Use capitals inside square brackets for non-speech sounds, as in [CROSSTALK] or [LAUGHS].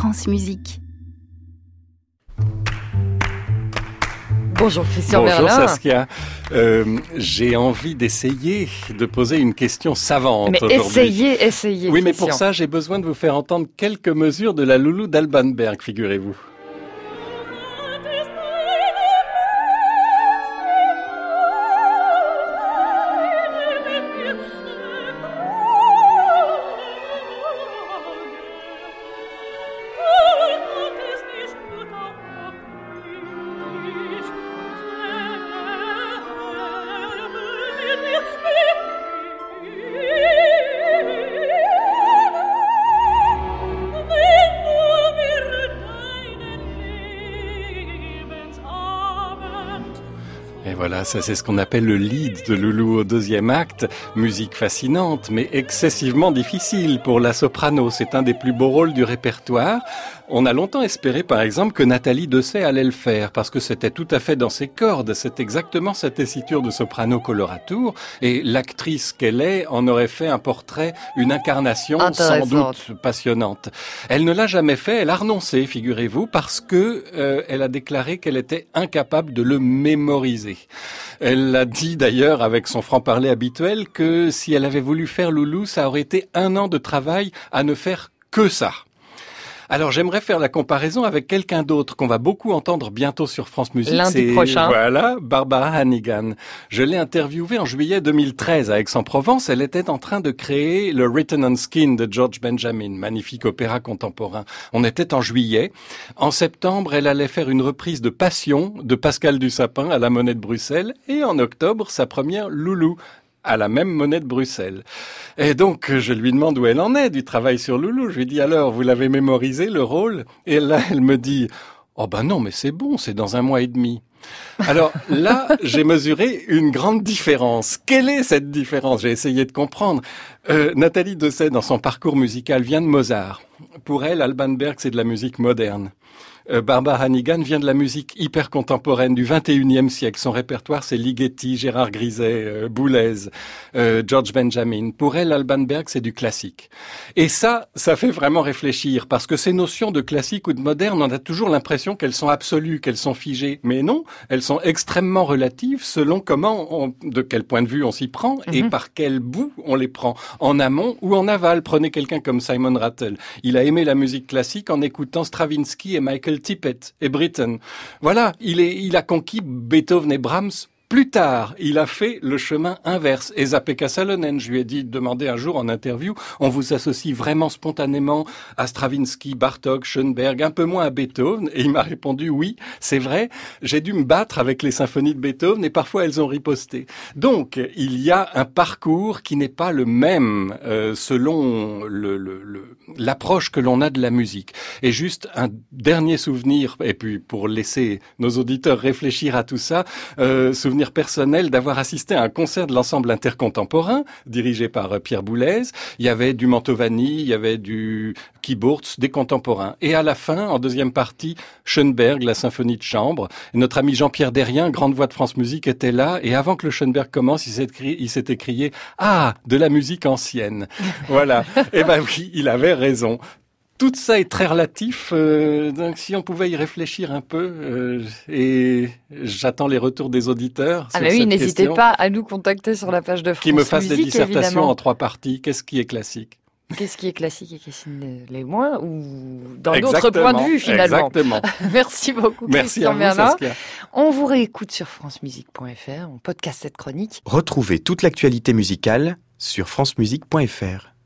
France Musique. Bonjour Christian Bonjour Merlin. Saskia. Euh, J'ai envie d'essayer de poser une question savante Mais essayez, essayez. Oui, mais pour ça, j'ai besoin de vous faire entendre quelques mesures de la loulou d'Albanberg, figurez-vous. Voilà, ça c'est ce qu'on appelle le lead de Loulou au deuxième acte. Musique fascinante, mais excessivement difficile pour la soprano. C'est un des plus beaux rôles du répertoire. On a longtemps espéré, par exemple, que Nathalie Dessay allait le faire, parce que c'était tout à fait dans ses cordes. C'est exactement cette tessiture de soprano coloratour. Et l'actrice qu'elle est en aurait fait un portrait, une incarnation sans doute passionnante. Elle ne l'a jamais fait, elle a renoncé, figurez-vous, parce que euh, elle a déclaré qu'elle était incapable de le mémoriser. Elle a dit d'ailleurs avec son franc-parler habituel que si elle avait voulu faire Loulou, ça aurait été un an de travail à ne faire que ça. Alors j'aimerais faire la comparaison avec quelqu'un d'autre qu'on va beaucoup entendre bientôt sur France Musique. Lundi prochain. Voilà, Barbara Hannigan. Je l'ai interviewée en juillet 2013 à Aix-en-Provence. Elle était en train de créer le Written on Skin de George Benjamin, magnifique opéra contemporain. On était en juillet. En septembre, elle allait faire une reprise de Passion de Pascal Dussapin à la Monnaie de Bruxelles. Et en octobre, sa première Loulou à la même monnaie de Bruxelles. Et donc, je lui demande où elle en est du travail sur Loulou. Je lui dis alors, vous l'avez mémorisé, le rôle? Et là, elle me dit, oh ben non, mais c'est bon, c'est dans un mois et demi. Alors là, [LAUGHS] j'ai mesuré une grande différence. Quelle est cette différence? J'ai essayé de comprendre. Euh, Nathalie Dessay, dans son parcours musical, vient de Mozart. Pour elle, Alban Berg, c'est de la musique moderne. Euh, Barbara Hannigan vient de la musique hyper contemporaine du 21e siècle. Son répertoire, c'est Ligeti, Gérard Griset, euh, Boulez, euh, George Benjamin. Pour elle, Alban Berg, c'est du classique. Et ça, ça fait vraiment réfléchir, parce que ces notions de classique ou de moderne, on a toujours l'impression qu'elles sont absolues, qu'elles sont figées. Mais non, elles sont extrêmement relatives selon comment, on- de quel point de vue on s'y prend et par quel bout on les prend, en amont ou en aval. Prenez quelqu'un comme Simon Rattle. Il a aimé la musique classique en écoutant Stravinsky et Michael Tippett et Britten. Voilà, il, a conquis Beethoven et Brahms plus tard, il a fait le chemin inverse. Et Zapeka Salonen, je lui ai dit, demandé un jour en interview, on vous associe vraiment spontanément à Stravinsky, Bartok, Schoenberg, un peu moins à Beethoven. Et il m'a répondu, oui, c'est vrai, j'ai dû me battre avec les symphonies de Beethoven et parfois elles ont riposté. Donc, il y a un parcours qui n'est pas le même euh, selon le- le- le- l'approche que l'on a de la musique. Et juste un dernier souvenir, et puis pour laisser nos auditeurs réfléchir à tout ça, euh, souvenir personnel d'avoir assisté à un concert de l'ensemble intercontemporain dirigé par euh, Pierre Boulez. Il y avait du Mantovani, il y avait du Kiburtz, des contemporains. Et à la fin, en deuxième partie, Schoenberg, la symphonie de chambre. Notre ami Jean-Pierre Derrien, grande voix de France Musique, était là. Et avant que le Schoenberg commence, il s'est s'est écrié Ah, de la musique ancienne. voilà. [LAUGHS] Et ben oui, il avait raison. Tout ça est très relatif, euh, donc si on pouvait y réfléchir un peu, euh, et j'attends les retours des auditeurs. Ah sur mais oui, n'hésitez pas à nous contacter sur la page de France Qui me fassent des dissertations évidemment. en trois parties. Qu'est-ce qui est classique? Qu'est-ce qui est classique et qu'est-ce qui ne l'est moins ou dans d'autres points de vue finalement. Exactement. [LAUGHS] Merci beaucoup Merci Christian à vous. Saskia. On vous réécoute sur francemusique.fr, on podcast cette chronique. Retrouvez toute l'actualité musicale sur francemusique.fr.